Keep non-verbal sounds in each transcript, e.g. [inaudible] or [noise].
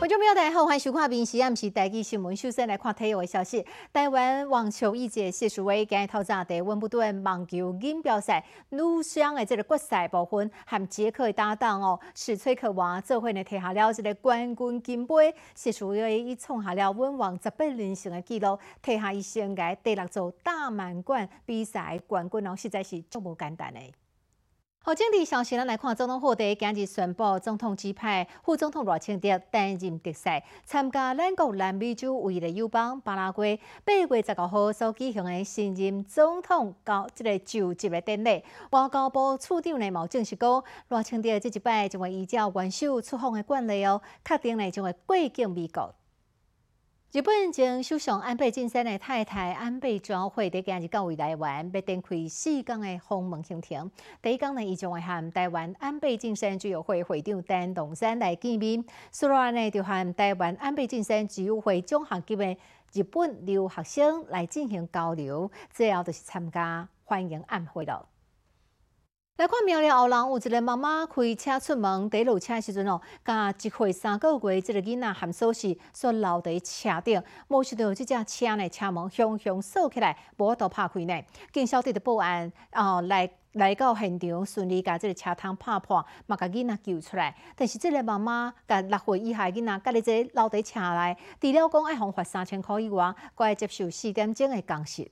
观众朋友大家好，欢迎收看《明时暗时台记新闻》。首先来看体育的消息：台湾网球一姐谢淑薇今日透早在温布顿网球锦标赛女双的这个决赛部分，和捷克的搭档哦史崔克娃做伙呢，摕下了这个冠军金杯。谢淑薇伊创下了温网十八连胜的纪录，摕下伊生涯第六座大满贯比赛冠军哦，实在是足无简单的。好，政治消息，咱来看总统府第今日宣布，总统指派副总统罗清德担任特使，参加咱国南美洲唯一的友邦巴拉圭八月十九号所举行的新任总统交这个就职的典礼。外交部处长呢，毛正式讲，罗清德这一摆将会依照元首出访的惯例哦，确定呢将会过境美国。日本前首相安倍晋三的太太安倍昭惠在今日到位台湾，要展开四天的访问行程。第一天呢，伊将会和台湾安倍晋三居委会会长陈东山来见面。随后呢，就和台湾安倍晋三居委会奖学级的日本留学生来进行交流。最后就是参加欢迎宴会了。来看苗栗后人有一个妈妈开车出门，第落车的时阵哦，甲一岁三个月即个囡仔含锁匙所留伫车顶，无想到这只车呢车门向向锁起来，无法度拍开呢。警消队的报案哦，来来到现场，顺利把这个车窗拍破，嘛甲囡仔救出来。但是这个妈妈甲六岁以下囡仔，家己这留伫车内，除了讲爱罚三千块以外，还要接受四点钟的工时。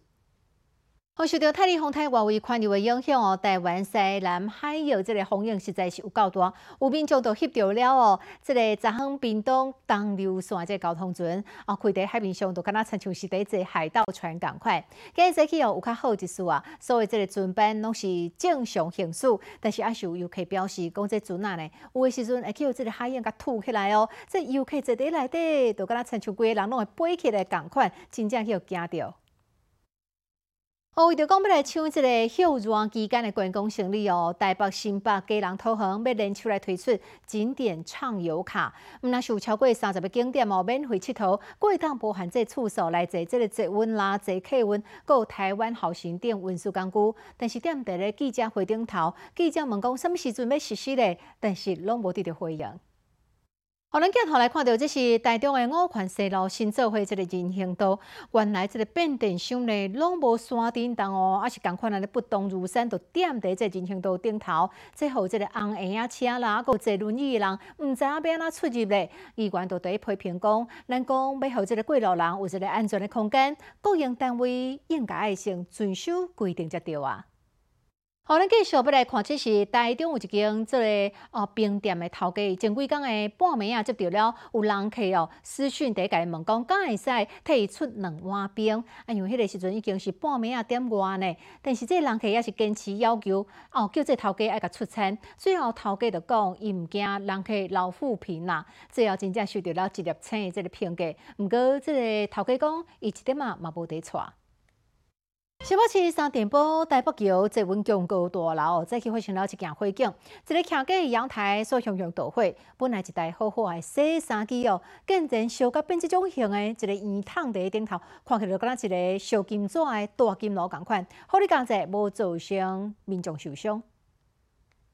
好，受到泰利风台外围环流的影响哦，台湾西南海有这个风影实在是有够大，有民众都翕到了哦。这个昨昏屏东东流线这交通船啊，开在海面上都敢若亲像是在坐海盗船共款。今日早起哦有较好一丝啊，所以这个船班拢是正常行驶，但是也是有游客表示讲这船啊呢，有的时阵会叫这个海影甲吐起来哦，这游客坐伫内底都敢若亲像规个人拢会飞起来共款，真正叫惊着。哦，为着讲要来抢这个休热期间的观光胜利哦，台北、新北、基隆、桃园要联手来推出景点畅游卡，毋那是有超过三十个景点哦，免费佚佗，过当包含这次数来坐这个坐温啦、坐客运，有台湾好行店运输工具。但是踮伫咧记者会顶头，记者问讲什么时阵要实施咧，但是拢无得到回应。好，咱镜头来看到，这是台中的五权西路新做伙这个人行道，原来这个变电箱呢，拢无山顶当哦，也是共款安尼不动如山，就踮在这人行道顶头，最后这个红鞋啊车啦，个坐轮椅的人，毋知影要安怎出入咧，议员都对批评讲，咱讲要互这个过路人有一个安全的空间，各营单位应该爱先遵守规定才对啊。好，咱继续要来看，这是台中有一间这个哦冰店的头家，前几工的半暝啊接到了有人客哦私讯第一家问讲，敢会使替伊 [laughs] 出两碗冰？啊，因为迄个时阵已经是半暝啊点外呢，但是这人客也是坚持要求哦，叫这头家爱甲出餐。最后头家就讲，伊毋惊人客老富贫啦，最后真正收到了一粒星的这个评价。毋过这个头家讲，伊一点啊嘛无得错。新北市三点半台北桥坐稳强高大楼，再去发生了一件火警。一个站在阳台所向向导火，本来一台好好的洗衫机哦，竟然烧到变这种型的，一个圆筒在顶头，看起来敢若一个烧金纸的大金炉共款。好你讲者无造成民众受伤。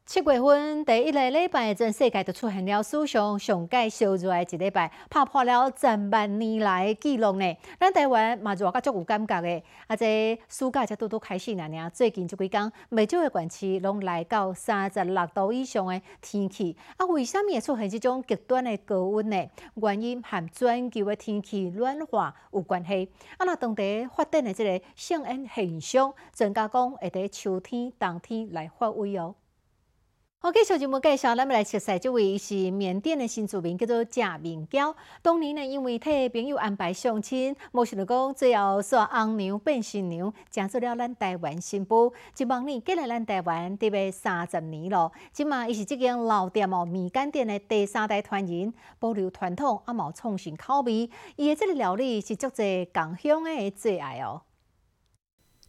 七月份第一个礼拜，全世界就出现了史上上届烧热的一礼拜，打破了前万年来的纪录呢。咱台湾嘛热甲足有感觉的，啊，这暑假才拄拄开始呢，最近这几天，未少的县市拢来到三十六度以上的天气。啊，为什么会出现这种极端的高温呢？原因和全球的天气暖化有关系。啊，那当地发展的这个性恩现象，专家讲会在秋天、冬天来发威哦。好，继续节目介绍，咱们来熟悉这位是缅甸的新住民，叫做贾明娇。当年呢，因为替朋友安排相亲，无想到讲最后煞红娘变新娘，嫁做了咱台湾新妇。一望呢，今来咱台湾得要三十年咯。即嘛，伊是这间老店哦，米干店的第三代传人，保留传统，啊，毛创新口味。伊的这个料理是足侪港乡的最爱哦。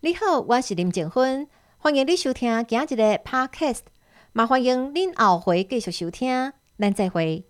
你好，我是林静芬，欢迎你收听今日的 Podcast。麻烦迎恁后回继续收听，咱再会。